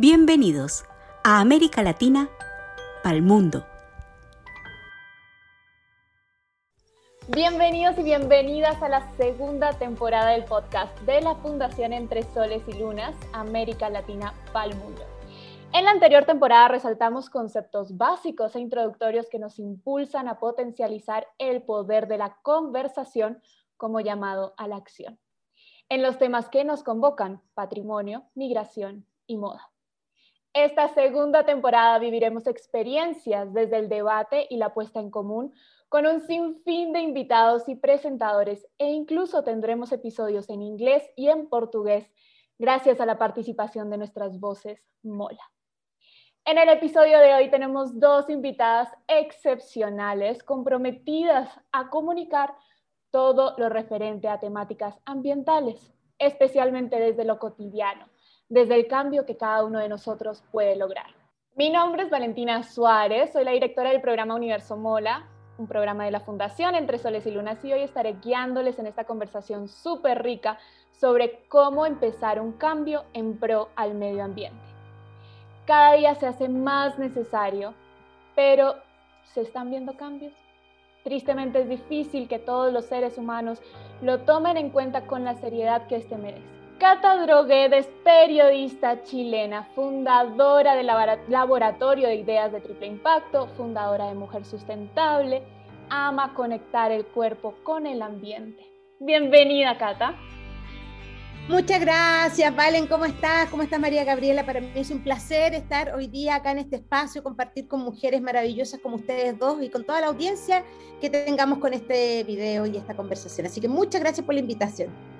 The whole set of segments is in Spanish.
Bienvenidos a América Latina, el mundo. Bienvenidos y bienvenidas a la segunda temporada del podcast de la Fundación Entre Soles y Lunas, América Latina el mundo. En la anterior temporada resaltamos conceptos básicos e introductorios que nos impulsan a potencializar el poder de la conversación como llamado a la acción. En los temas que nos convocan, patrimonio, migración y moda. Esta segunda temporada viviremos experiencias desde el debate y la puesta en común con un sinfín de invitados y presentadores e incluso tendremos episodios en inglés y en portugués gracias a la participación de nuestras voces Mola. En el episodio de hoy tenemos dos invitadas excepcionales comprometidas a comunicar todo lo referente a temáticas ambientales, especialmente desde lo cotidiano desde el cambio que cada uno de nosotros puede lograr. Mi nombre es Valentina Suárez, soy la directora del programa Universo Mola, un programa de la Fundación Entre Soles y Lunas y hoy estaré guiándoles en esta conversación súper rica sobre cómo empezar un cambio en pro al medio ambiente. Cada día se hace más necesario, pero ¿se están viendo cambios? Tristemente es difícil que todos los seres humanos lo tomen en cuenta con la seriedad que éste merece. Cata Droguedes, periodista chilena, fundadora del Laboratorio de Ideas de Triple Impacto, fundadora de Mujer Sustentable, ama conectar el cuerpo con el ambiente. Bienvenida, Cata. Muchas gracias, Valen. ¿Cómo estás? ¿Cómo estás, María Gabriela? Para mí es un placer estar hoy día acá en este espacio, compartir con mujeres maravillosas como ustedes dos y con toda la audiencia que tengamos con este video y esta conversación. Así que muchas gracias por la invitación.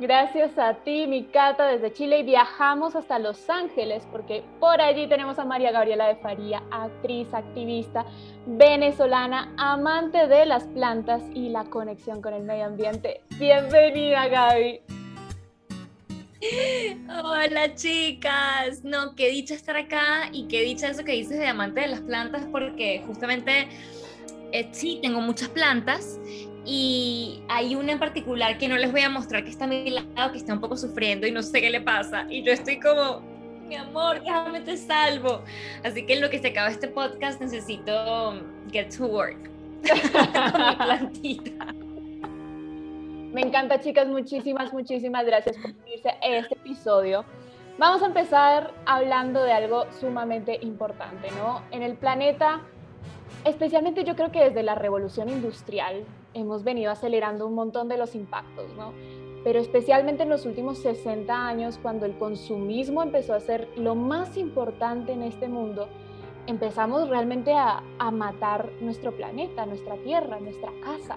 Gracias a ti, mi Cata, desde Chile y viajamos hasta Los Ángeles porque por allí tenemos a María Gabriela de Faría, actriz, activista, venezolana, amante de las plantas y la conexión con el medio ambiente. Bienvenida, Gaby. Hola chicas, no, qué dicha estar acá y qué dicha eso que dices de amante de las plantas porque justamente eh, sí, tengo muchas plantas y hay una en particular que no les voy a mostrar que está a mi lado, que está un poco sufriendo y no sé qué le pasa. Y yo estoy como, mi amor, déjame te salvo. Así que en lo que se acaba este podcast necesito get to work con mi plantita. Me encanta, chicas. Muchísimas, muchísimas gracias por unirse a este episodio. Vamos a empezar hablando de algo sumamente importante, ¿no? En el planeta, especialmente yo creo que desde la revolución industrial, hemos venido acelerando un montón de los impactos, ¿no? Pero especialmente en los últimos 60 años, cuando el consumismo empezó a ser lo más importante en este mundo, empezamos realmente a, a matar nuestro planeta, nuestra tierra, nuestra casa.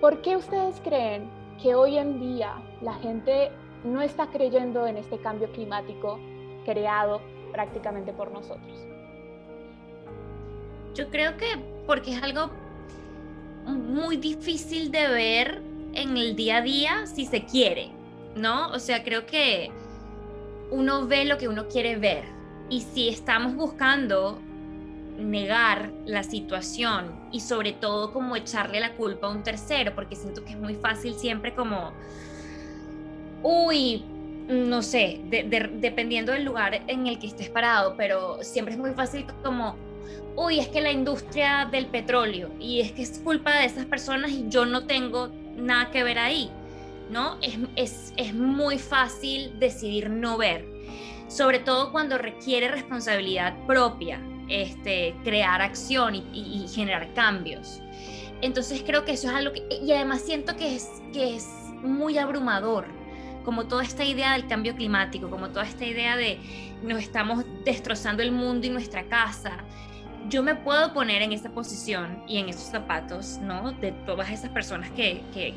¿Por qué ustedes creen que hoy en día la gente no está creyendo en este cambio climático creado prácticamente por nosotros? Yo creo que porque es algo muy difícil de ver en el día a día si se quiere, ¿no? O sea, creo que uno ve lo que uno quiere ver y si estamos buscando negar la situación y sobre todo como echarle la culpa a un tercero, porque siento que es muy fácil siempre como, uy, no sé, dependiendo del lugar en el que estés parado, pero siempre es muy fácil como, uy, es que la industria del petróleo y es que es culpa de esas personas y yo no tengo nada que ver ahí, ¿no? Es, es, muy fácil decidir no ver, sobre todo cuando requiere responsabilidad propia, este, crear acción y, y, generar cambios. Entonces creo que eso es algo que, y además siento que es, que es muy abrumador, como toda esta idea del cambio climático, como toda esta idea de nos estamos destrozando el mundo y nuestra casa, yo me puedo poner en esa posición y en esos zapatos, ¿no? De todas esas personas que, que,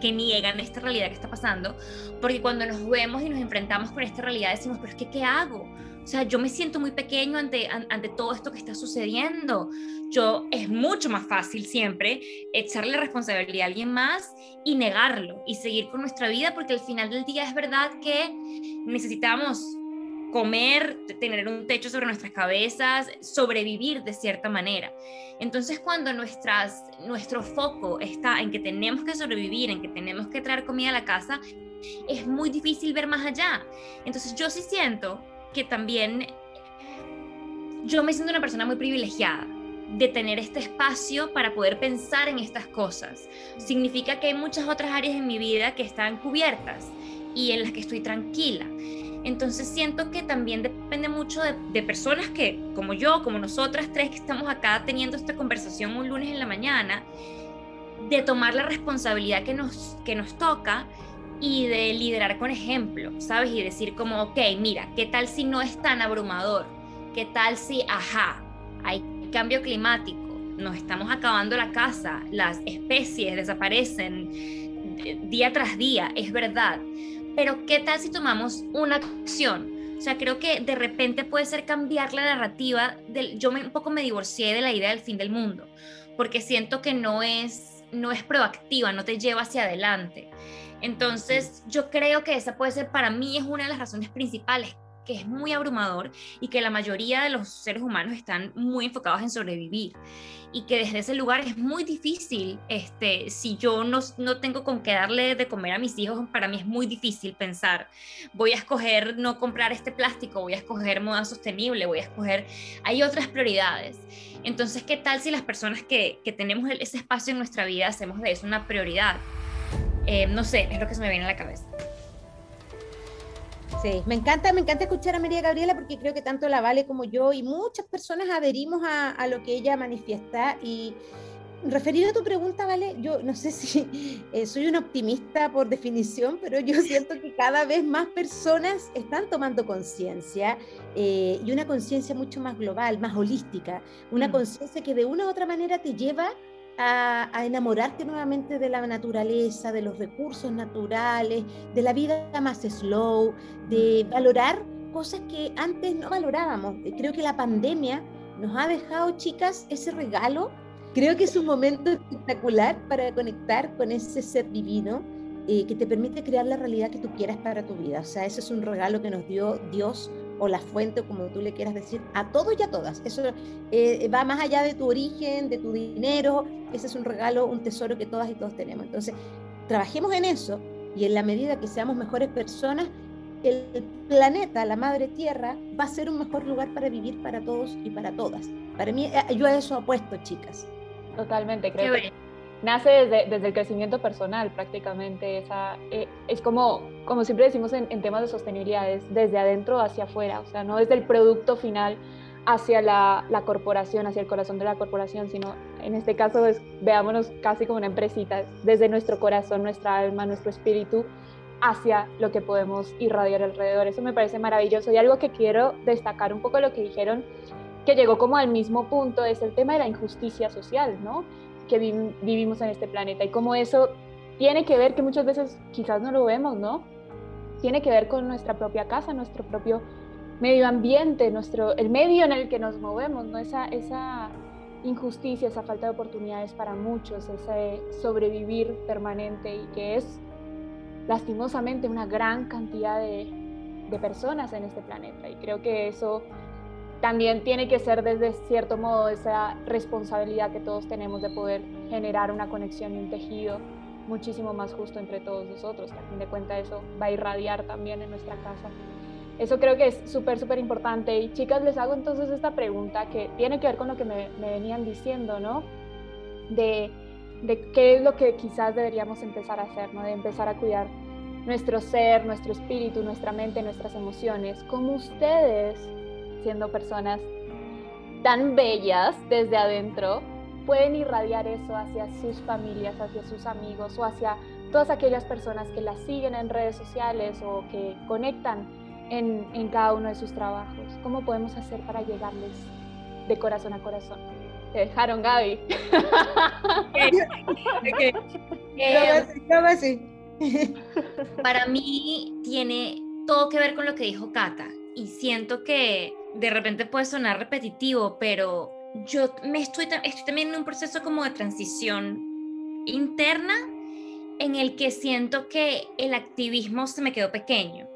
que, niegan esta realidad que está pasando, porque cuando nos vemos y nos enfrentamos con esta realidad decimos, pero es que, ¿qué hago? O sea, yo me siento muy pequeño ante, ante todo esto que está sucediendo. Yo es mucho más fácil siempre echarle responsabilidad a alguien más y negarlo y seguir con nuestra vida, porque al final del día es verdad que necesitamos comer, tener un techo sobre nuestras cabezas, sobrevivir de cierta manera. Entonces cuando nuestras, nuestro foco está en que tenemos que sobrevivir, en que tenemos que traer comida a la casa, es muy difícil ver más allá. Entonces yo sí siento que también yo me siento una persona muy privilegiada de tener este espacio para poder pensar en estas cosas. Significa que hay muchas otras áreas en mi vida que están cubiertas y en las que estoy tranquila. Entonces siento que también depende mucho de, personas que, como yo, como nosotras tres que estamos acá teniendo esta conversación un lunes en la mañana, de tomar la responsabilidad que nos, que nos toca y de liderar con ejemplo, ¿sabes? Y decir como, ok, mira, ¿qué tal si no es tan abrumador? ¿Qué tal si, ajá, hay cambio climático, nos estamos acabando la casa, las especies desaparecen día tras día, es verdad. Pero ¿qué tal si tomamos una acción? O sea, creo que de repente puede ser cambiar la narrativa. Del, yo me, un poco me divorcié de la idea del fin del mundo, porque siento que no es, no es proactiva, no te lleva hacia adelante. Entonces, yo creo que esa puede ser, para mí, es una de las razones principales que es muy abrumador y que la mayoría de los seres humanos están muy enfocados en sobrevivir y que desde ese lugar es muy difícil, este, si yo no, no tengo con qué darle de comer a mis hijos, para mí es muy difícil pensar, voy a escoger no comprar este plástico, voy a escoger moda sostenible, voy a escoger, hay otras prioridades. Entonces, ¿qué tal si las personas que, que tenemos ese espacio en nuestra vida hacemos de eso una prioridad? Eh, no sé, es lo que se me viene a la cabeza. Sí, me encanta, me encanta escuchar a María Gabriela porque creo que tanto la Vale como yo y muchas personas adherimos a, lo que ella manifiesta y referido a tu pregunta, Vale, yo no sé si eh, soy una optimista por definición, pero yo siento que cada vez más personas están tomando conciencia eh, y una conciencia mucho más global, más holística, una mm. conciencia que de una u otra manera te lleva a, enamorarte nuevamente de la naturaleza, de los recursos naturales, de la vida más slow, de valorar cosas que antes no valorábamos. Creo que la pandemia nos ha dejado, chicas, ese regalo. Creo que es un momento espectacular para conectar con ese ser divino eh, que te permite crear la realidad que tú quieras para tu vida. O sea, ese es un regalo que nos dio Dios o la fuente, como tú le quieras decir, a todos y a todas. Eso eh, va más allá de tu origen, de tu dinero. Ese es un regalo, un tesoro que todas y todos tenemos. Entonces, trabajemos en eso y en la medida que seamos mejores personas, el planeta, la madre tierra, va a ser un mejor lugar para vivir para todos y para todas. Para mí, eh, yo a eso apuesto, chicas. Totalmente, creo que nace desde, desde, el crecimiento personal prácticamente. Esa, eh, es como, como siempre decimos en, temas de sostenibilidad, es desde adentro hacia afuera, o sea, no desde el producto final hacia la, corporación, hacia el corazón de la corporación, sino en este caso es, veámonos casi como una empresita, desde nuestro corazón, nuestra alma, nuestro espíritu, hacia lo que podemos irradiar alrededor. Eso me parece maravilloso y algo que quiero destacar un poco lo que dijeron, que llegó como al mismo punto, es el tema de la injusticia social, ¿no? Que vivimos en este planeta y cómo eso tiene que ver, que muchas veces quizás no lo vemos, ¿no? Tiene que ver con nuestra propia casa, nuestro propio medio ambiente, nuestro, el medio en el que nos movemos, ¿no? Esa, esa injusticia, esa falta de oportunidades para muchos, ese sobrevivir permanente y que es lastimosamente una gran cantidad de, de personas en este planeta. Y creo que eso también tiene que ser desde cierto modo esa responsabilidad que todos tenemos de poder generar una conexión y un tejido muchísimo más justo entre todos nosotros, que a fin de cuentas eso va a irradiar también en nuestra casa. Eso creo que es súper, súper importante. Y chicas, les hago entonces esta pregunta que tiene que ver con lo que me, venían diciendo, ¿no? De, de, qué es lo que quizás deberíamos empezar a hacer, ¿no? De empezar a cuidar nuestro ser, nuestro espíritu, nuestra mente, nuestras emociones. ¿Cómo ustedes siendo personas tan bellas desde adentro, pueden irradiar eso hacia sus familias, hacia sus amigos o hacia todas aquellas personas que las siguen en redes sociales o que conectan en, en cada uno de sus trabajos. ¿Cómo podemos hacer para llegarles de corazón a corazón? Te dejaron, Gaby. para mí tiene todo que ver con lo que dijo Cata y siento que de repente puede sonar repetitivo, pero yo me estoy, estoy también en un proceso como de transición interna en el que siento que el activismo se me quedó pequeño.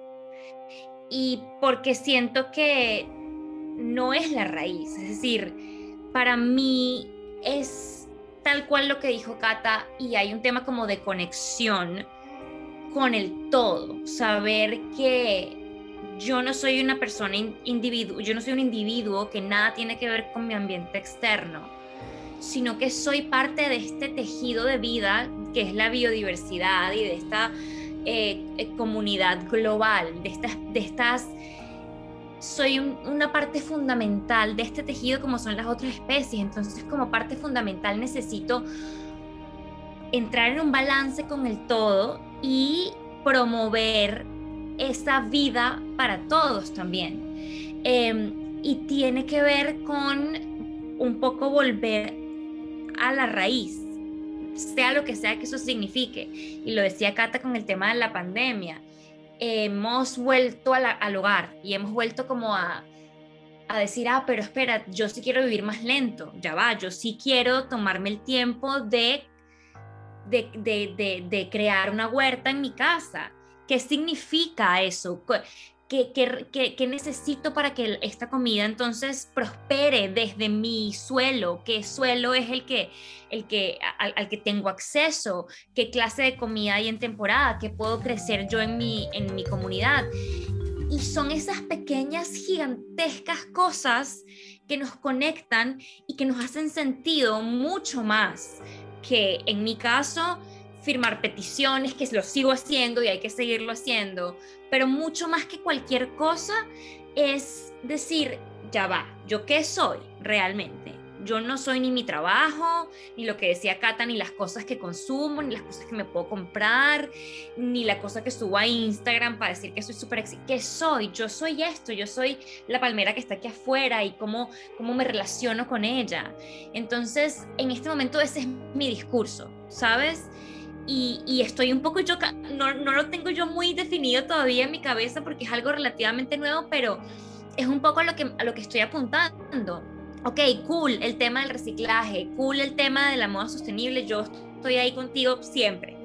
y porque siento que no es la raíz. Es decir, para mí es tal cual lo que dijo Cata y hay un tema como de conexión con el todo, saber que yo no soy una persona individuo, yo no soy un individuo que nada tiene que ver con mi ambiente externo, sino que soy parte de este tejido de vida que es la biodiversidad y de esta eh, eh, comunidad global, de estas, de estas soy una parte fundamental de este tejido como son las otras especies, entonces como parte fundamental necesito entrar en un balance con el todo y promover esa vida para todos también. Em, y tiene que ver con un poco volver a la raíz, sea lo que sea que eso signifique. Y lo decía Cata con el tema de la pandemia. hemos vuelto al hogar y hemos vuelto como a, a decir, ah, pero espera, yo sí quiero vivir más lento, ya va, yo sí quiero tomarme el tiempo de de, de, de, crear una huerta en mi casa. ¿Qué significa eso? ¿Qué, qué, qué, necesito para que esta comida entonces prospere desde mi suelo? ¿Qué suelo es el que, el que, al, que tengo acceso? ¿Qué clase de comida hay en temporada? ¿Qué puedo crecer yo en mi, en mi comunidad? Y son esas pequeñas, gigantescas cosas que nos conectan y que nos hacen sentido mucho más que en mi caso firmar peticiones, que lo sigo haciendo y hay que seguirlo haciendo, pero mucho más que cualquier cosa es decir, ya va, ¿yo qué soy realmente? yo no soy ni mi trabajo, ni lo que decía Cata, ni las cosas que consumo, ni las cosas que me puedo comprar, ni la cosa que subo a Instagram para decir que soy súper exitosa. ¿Qué soy? Yo soy esto, yo soy la palmera que está aquí afuera y cómo, cómo me relaciono con ella. Entonces, en este momento ese es mi discurso, ¿sabes? Y, y, estoy un poco yo, no, no lo tengo yo muy definido todavía en mi cabeza porque es algo relativamente nuevo, pero es un poco a lo que, a lo que estoy apuntando ok, cool el tema del reciclaje, cool el tema de la moda sostenible, yo estoy ahí contigo siempre.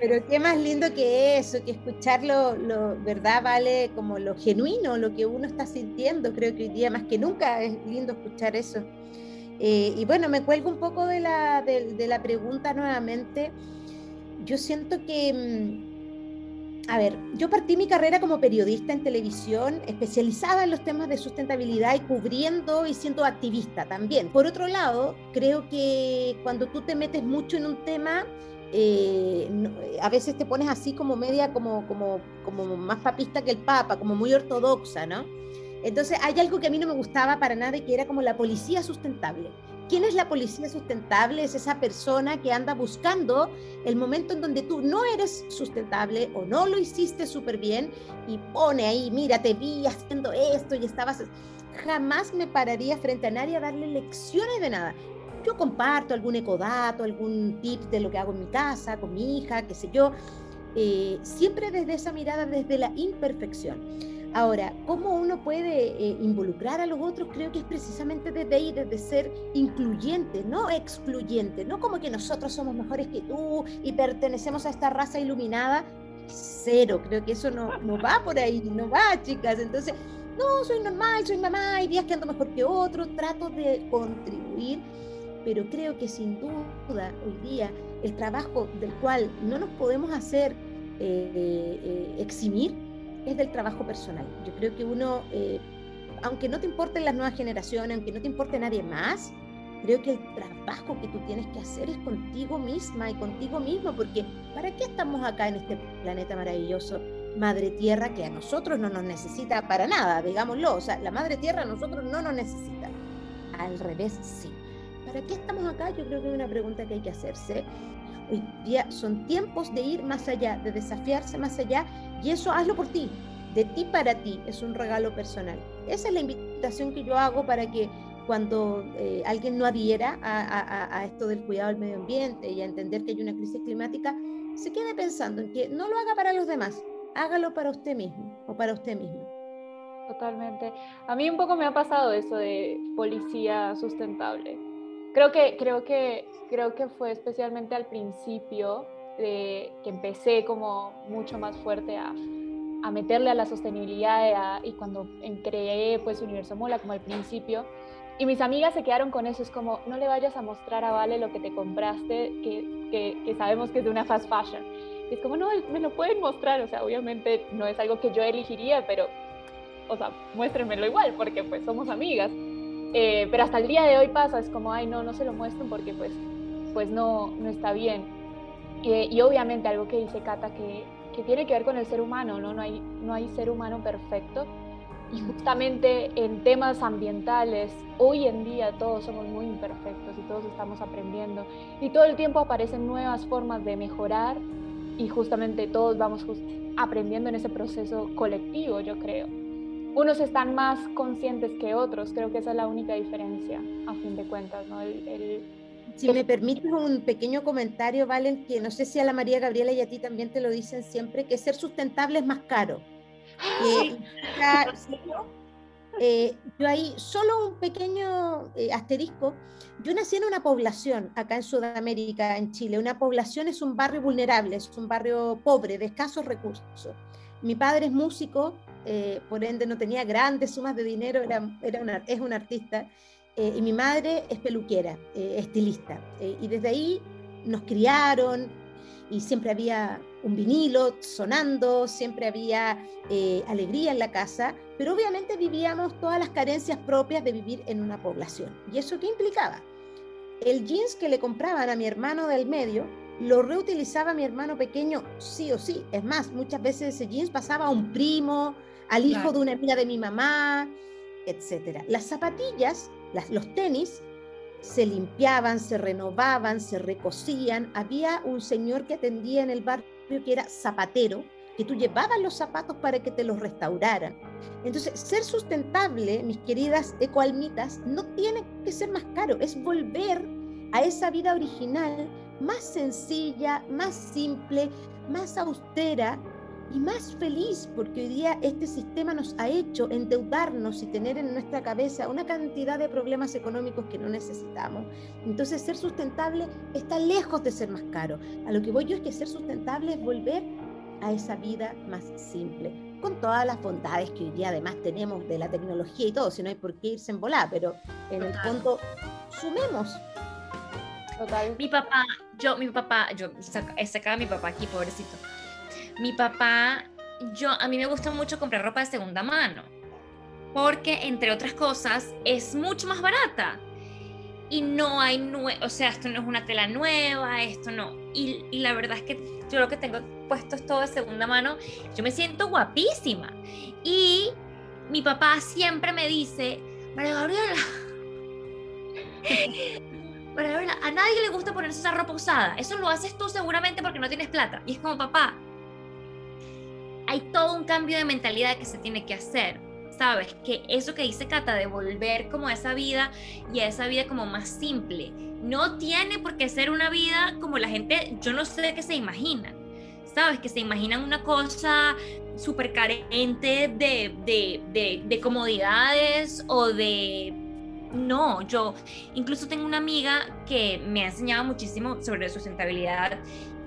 Pero qué más lindo que eso, que escucharlo, lo, ¿verdad? Vale como lo genuino, lo que uno está sintiendo. Creo que hoy día más que nunca es lindo escuchar eso. Eh, y bueno, me cuelgo un poco de la, de la pregunta nuevamente. Yo siento que mm, a ver, yo partí mi carrera como periodista en televisión, especializada en los temas de sustentabilidad y cubriendo y siendo activista también. Por otro lado, creo que cuando tú te metes mucho en un tema, eh, a veces te pones así como media, como, como, como más papista que el Papa, como muy ortodoxa, ¿no? Entonces hay algo que a mí no me gustaba para nada y que era como la policía sustentable. ¿Quién es la policía sustentable? Es esa persona que anda buscando el momento en donde tú no eres sustentable o no lo hiciste súper bien y pone ahí, mira, te vi haciendo esto y estabas... Jamás me pararía frente a nadie a darle lecciones de nada. Yo comparto algún ecodato, algún tip de lo que hago en mi casa, con mi hija, qué sé yo, eh, siempre desde esa mirada, desde la imperfección. Ahora, ¿cómo uno puede eh, involucrar a los otros? Creo que es precisamente desde ahí, desde ser incluyente, no excluyente, no como que nosotros somos mejores que tú y pertenecemos a esta raza iluminada. Cero, creo que eso no, no va por ahí, no va, chicas. Entonces, no, soy normal, soy mamá, hay días que ando mejor que otros, trato de contribuir, pero creo que sin duda hoy día el trabajo del cual no nos podemos hacer eh, eh, eximir es del trabajo personal. Yo creo que uno, eh, aunque no te importen las nuevas generaciones, aunque no te importe nadie más, creo que el trabajo que tú tienes que hacer es contigo misma y contigo mismo, porque ¿para qué estamos acá en este planeta maravilloso? Madre Tierra que a nosotros no nos necesita para nada, digámoslo, o sea, la Madre Tierra a nosotros no nos necesita. Al revés, sí. ¿Para qué estamos acá? Yo creo que es una pregunta que hay que hacerse. Hoy día son tiempos de ir más allá, de desafiarse más allá y eso hazlo por ti, de ti para ti, es un regalo personal. Esa es la invitación que yo hago para que cuando eh, alguien no adhiera a, esto del cuidado del medio ambiente y a entender que hay una crisis climática, se quede pensando en que no lo haga para los demás, hágalo para usted mismo o para usted mismo. Totalmente. A mí un poco me ha pasado eso de policía sustentable. Creo que, creo que, creo que fue especialmente al principio que empecé como mucho más fuerte a a meterle a la sostenibilidad y cuando creé pues Universo Mola como al principio. Y mis amigas se quedaron con eso, es como, no le vayas a mostrar a Vale lo que te compraste, que, que, que sabemos que es de una fast fashion. Y es como, no, me lo pueden mostrar, o sea, obviamente no es algo que yo elegiría, pero, o sea, muéstrenmelo igual, porque pues somos amigas. Eh, pero hasta el día de hoy pasa, es como, ay, no, no se lo muestren porque pues, pues no, no está bien. Eh, y obviamente algo que dice Cata que, que, tiene que ver con el ser humano, ¿no? No hay, no hay ser humano perfecto. Y justamente en temas ambientales, hoy en día todos somos muy imperfectos y todos estamos aprendiendo. Y todo el tiempo aparecen nuevas formas de mejorar y justamente todos vamos aprendiendo en ese proceso colectivo, yo creo unos están más conscientes que otros, creo que esa es la única diferencia, a fin de cuentas, ¿no? Si me permites un pequeño comentario, Valen, que no sé si a la María Gabriela y a ti también te lo dicen siempre, que ser sustentable es más caro. Eh, yo ahí, solo un pequeño eh, asterisco, yo nací en una población acá en Sudamérica, en Chile. Una población es un barrio vulnerable, es un barrio pobre, de escasos recursos. Mi padre es músico, eh, por ende no tenía grandes sumas de dinero, era, era es un artista, eh, y mi madre es peluquera, eh, estilista, y desde ahí nos criaron y siempre había un vinilo sonando, siempre había alegría en la casa, pero obviamente vivíamos todas las carencias propias de vivir en una población. ¿Y eso qué implicaba? El jeans que le compraban a mi hermano del medio, lo reutilizaba mi hermano pequeño sí o sí. Es más, muchas veces ese jeans pasaba a un primo, al hijo de una amiga de mi mamá, etc. Las zapatillas, los tenis, se limpiaban, se renovaban, se recosían. Había un señor que atendía en el barrio que era zapatero, que tú llevabas los zapatos para que te los restauraran. Entonces, ser sustentable, mis queridas ecoalmitas, no tiene que ser más caro, es volver a esa vida original más sencilla, más simple, más austera, y más feliz porque hoy día este sistema nos ha hecho endeudarnos y tener en nuestra cabeza una cantidad de problemas económicos que no necesitamos. Entonces ser sustentable está lejos de ser más caro. A lo que voy yo es que ser sustentable es volver a esa vida más simple, con todas las bondades que hoy día además tenemos de la tecnología y todo, si no hay por qué irse en volar, pero en el fondo sumemos. Total. Mi papá, yo, mi papá, yo sacaba a mi papá aquí, pobrecito mi papá, yo, a mí me gusta mucho comprar ropa de segunda mano, porque entre otras cosas es mucho más barata. Y no hay, o sea, esto no es una tela nueva, esto no. Y, y la verdad es que yo lo que tengo puesto es todo de segunda mano. Yo me siento guapísima. Y mi papá siempre me dice, María Gabriela, María Gabriela, a nadie le gusta ponerse esa ropa usada. Eso lo haces tú seguramente porque no tienes plata. Y es como, papá, hay todo un cambio de mentalidad que se tiene que hacer. ¿Sabes? Que eso que dice Cata, de volver como a esa vida y a esa vida como más simple, no tiene por qué ser una vida como la gente, yo no sé qué se imagina. ¿Sabes? Que se imaginan una cosa súper carente de, de, de, de comodidades o de no, yo incluso tengo una amiga que me ha enseñado muchísimo sobre sustentabilidad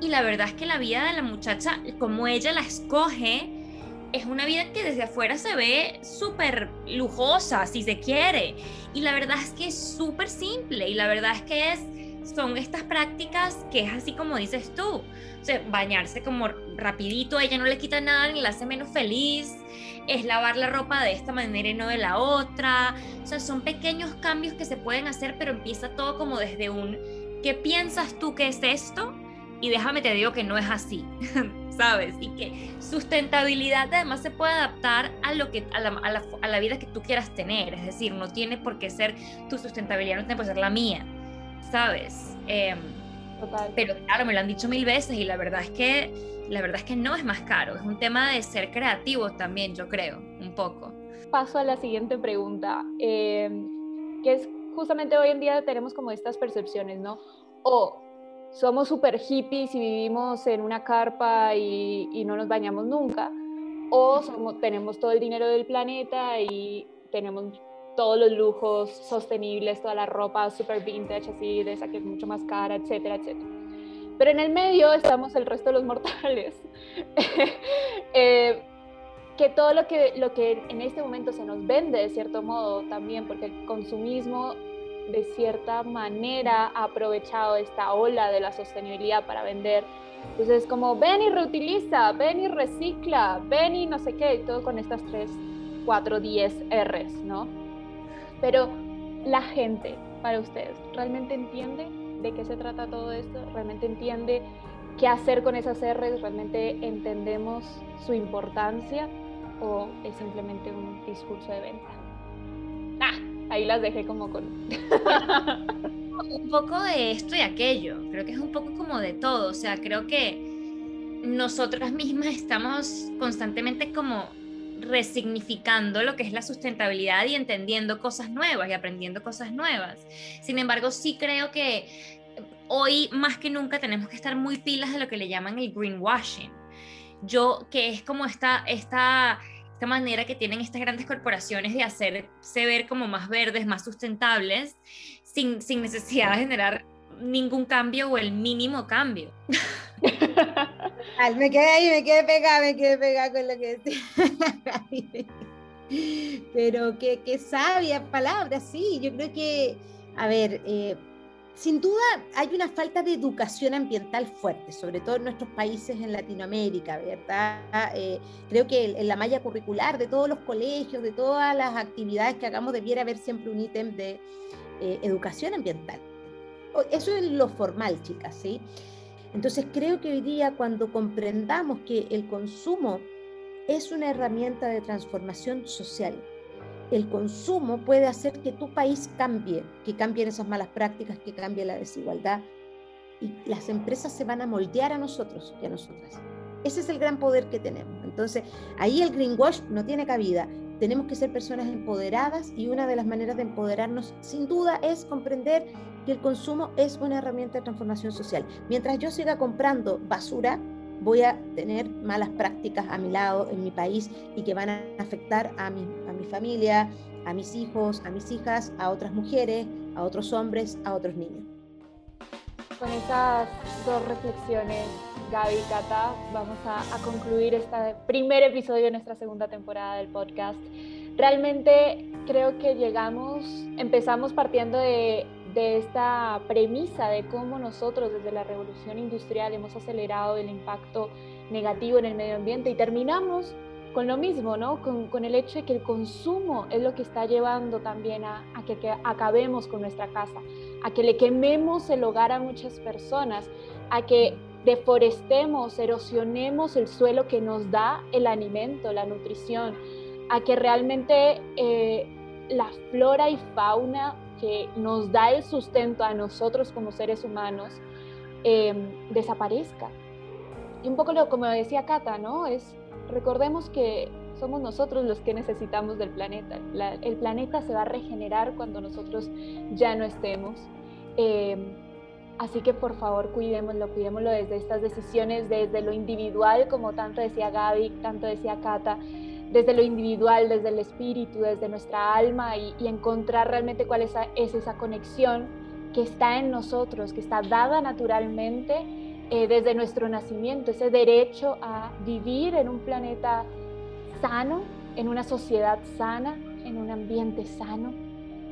y la verdad es que la vida de la muchacha, como ella la escoge, es una vida que desde afuera se ve súper lujosa, si se quiere. Y la verdad es que es súper simple y la verdad es que es, son estas prácticas que es así como dices tú. O sea, bañarse como rapidito, a ella no le quita nada ni la hace menos feliz. Es lavar la ropa de esta manera y no de la otra. O sea, son pequeños cambios que se pueden hacer, pero empieza todo como desde un, ¿qué piensas tú que es esto? Y déjame te digo que no es así, ¿sabes? Y que sustentabilidad además se puede adaptar a, lo que, a, la, a, la, vida que tú quieras tener. Es decir, no tiene por qué ser tu sustentabilidad, no tiene por qué ser la mía, ¿sabes? Em, Total. Pero claro, me lo han dicho mil veces y la verdad es que la verdad es que no es más caro, es un tema de ser creativos también, yo creo, un poco. Paso a la siguiente pregunta, em, que es justamente hoy en día tenemos como estas percepciones, ¿no? O somos súper hippies y vivimos en una carpa y, no nos bañamos nunca, o tenemos todo el dinero del planeta y tenemos todos los lujos sostenibles, toda la ropa super vintage, así de esa que es mucho más cara, etcétera, etcétera. Pero en el medio estamos el resto de los mortales. Eh, que todo lo que, lo que en este momento se nos vende de cierto modo también, porque el consumismo de cierta manera ha aprovechado esta ola de la sostenibilidad para vender. Entonces, como ven y reutiliza, ven y recicla, ven y no sé qué, todo con estas tres, cuatro, diez R's, ¿no? Pero la gente, para ustedes, ¿realmente entiende de qué se trata todo esto? ¿Realmente entiende qué hacer con esas R's? ¿Realmente entendemos su importancia? ¿O es simplemente un discurso de venta? Ah, ahí las dejé como con... un poco de esto y aquello, creo que es un poco como de todo, o sea, creo que nosotras mismas estamos constantemente como resignificando lo que es la sustentabilidad y entendiendo cosas nuevas y aprendiendo cosas nuevas. Sin embargo, sí creo que hoy más que nunca tenemos que estar muy pilas de lo que le llaman el greenwashing. Yo, que es como esta, esta esta manera que tienen estas grandes corporaciones de hacerse ver como más verdes, más sustentables, sin, sin necesidad de generar ningún cambio o el mínimo cambio. me quedé ahí, me quedé pegada, me quedé pegada con lo que decía. Pero qué, qué sabia palabra, sí, yo creo que, a ver, eh, sin duda hay una falta de educación ambiental fuerte, sobre todo en nuestros países en Latinoamérica, ¿verdad? Eh, creo que en la malla curricular de todos los colegios, de todas las actividades que hagamos, debiera haber siempre un ítem de eh, educación ambiental. Eso es lo formal, chicas, ¿sí? Entonces creo que hoy día cuando comprendamos que el consumo es una herramienta de transformación social, el consumo puede hacer que tu país cambie, que cambien esas malas prácticas, que cambie la desigualdad. Y las empresas se van a moldear a nosotros y a nosotras. Ese es el gran poder que tenemos. Entonces, ahí el greenwash no tiene cabida. Tenemos que ser personas empoderadas y una de las maneras de empoderarnos, sin duda, es comprender que el consumo es una herramienta de transformación social. Mientras yo siga comprando basura, voy a tener malas prácticas a mi lado, en mi país, y que van a afectar a mi, a mi familia, a mis hijos, a mis hijas, a otras mujeres, a otros hombres, a otros niños. Con estas dos reflexiones, Gaby y Cata, vamos a concluir este primer episodio de nuestra segunda temporada del podcast. Realmente creo que llegamos, empezamos partiendo de de esta premisa de cómo nosotros desde la revolución industrial hemos acelerado el impacto negativo en el medio ambiente y terminamos con lo mismo, ¿no? Con, el hecho de que el consumo es lo que está llevando también a, que, que, acabemos con nuestra casa, a que le quememos el hogar a muchas personas, a que deforestemos, erosionemos el suelo que nos da el alimento, la nutrición, a que realmente eh, la flora y fauna que nos da el sustento a nosotros como seres humanos em, desaparezca. Y un poco lo, como decía Cata, ¿no? Es, recordemos que somos nosotros los que necesitamos del planeta. el planeta se va a regenerar cuando nosotros ya no estemos. Em, así que por favor cuidémoslo, cuidémoslo desde estas decisiones, desde lo individual, como tanto decía Gaby, tanto decía Cata, desde lo individual, desde el espíritu, desde nuestra alma y, encontrar realmente cuál es, esa conexión que está en nosotros, que está dada naturalmente eh, desde nuestro nacimiento, ese derecho a vivir en un planeta sano, en una sociedad sana, en un ambiente sano.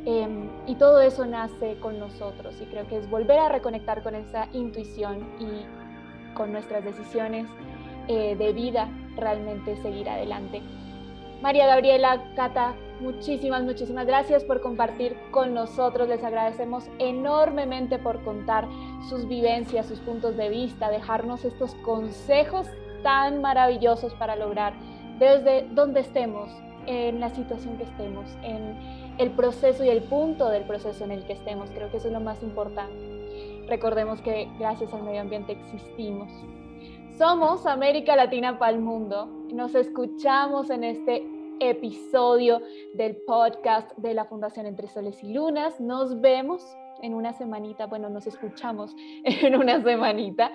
Em, y todo eso nace con nosotros y creo que es volver a reconectar con esa intuición y con nuestras decisiones eh, de vida realmente seguir adelante. María Gabriela, Cata, muchísimas, muchísimas gracias por compartir con nosotros. Les agradecemos enormemente por contar sus vivencias, sus puntos de vista, dejarnos estos consejos tan maravillosos para lograr desde donde estemos, en la situación que estemos, en el proceso y el punto del proceso en el que estemos. Creo que eso es lo más importante. Recordemos que gracias al medio ambiente existimos. Somos América Latina para el mundo. Nos escuchamos en este episodio del podcast de la Fundación Entre Soles y Lunas. Nos vemos en una semanita, bueno, nos escuchamos en una semanita.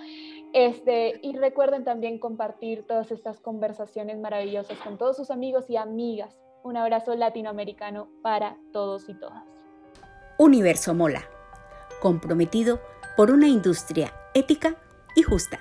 Este, y recuerden también compartir todas estas conversaciones maravillosas con todos sus amigos y amigas. Un abrazo latinoamericano para todos y todas. Universo Mola, comprometido por una industria ética y justa.